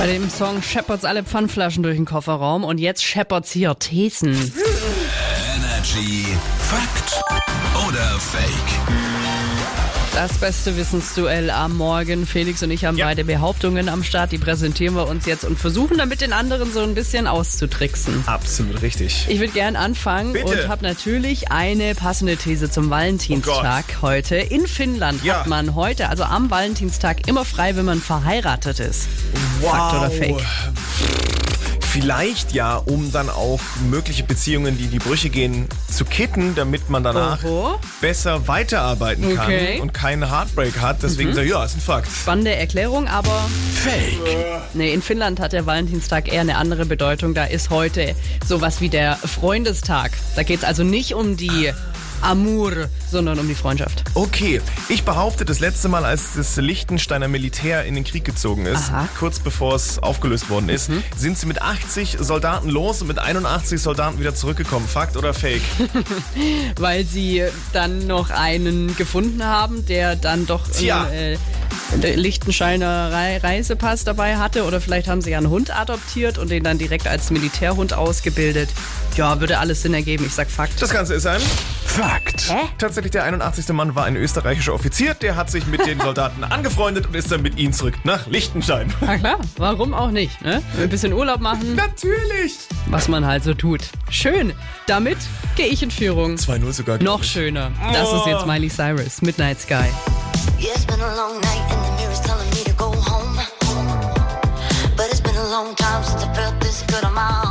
Bei dem Song scheppert's alle Pfandflaschen durch den Kofferraum und jetzt scheppert's hier Thesen. Energy Fakt oder Fake? Das beste Wissensduell am Morgen. Felix und ich haben Ja. beide Behauptungen am Start. Die präsentieren wir uns jetzt und versuchen damit den anderen so ein bisschen auszutricksen. Absolut richtig. Ich würde gern anfangen Bitte. und habe natürlich eine passende These zum Valentinstag heute. In Finnland Ja. hat man heute, also am Valentinstag, immer frei, wenn man verheiratet ist. Fakt oder Fake? Vielleicht ja, um dann auch mögliche Beziehungen, die in die Brüche gehen, zu kitten, damit man danach Oho. besser weiterarbeiten kann Okay. Mhm. und keinen Heartbreak hat. Deswegen so, ja, ist ein Fakt. Spannende Erklärung, aber Fake. nee, in Finnland hat der Valentinstag eher eine andere Bedeutung. Da ist heute sowas wie der Freundestag. Da geht's also nicht um die Amour, sondern um die Freundschaft. Okay, ich behaupte, das letzte Mal, als das Liechtensteiner Militär in den Krieg gezogen ist, Aha. kurz bevor es aufgelöst worden ist, Mhm. sind sie mit 80 Soldaten los und mit 81 Soldaten wieder zurückgekommen. Fakt oder Fake? weil sie dann noch einen gefunden haben, der dann doch Tja. einen äh, Lichtensteiner Rei- Reisepass dabei hatte oder vielleicht haben sie ja einen Hund adoptiert und den dann direkt als Militärhund ausgebildet. Ja, würde alles Sinn ergeben. Ich sag Fakt. Das Ganze ist ein Fakt. Tatsächlich, der 81. Mann war ein österreichischer Offizier, der hat sich mit den Soldaten angefreundet und ist dann mit ihnen zurück nach Liechtenstein. Na klar, warum auch nicht? Ne? Ein bisschen Urlaub machen, Natürlich! was man halt so tut. Schön. Damit gehe ich in Führung. 2-0 sogar. Noch ich. schöner. Das ist jetzt Miley Cyrus, Midnight Sky. Yeah, it's been a long night and the mirror's telling me to go home. But it's been a long time since I felt this good on my own.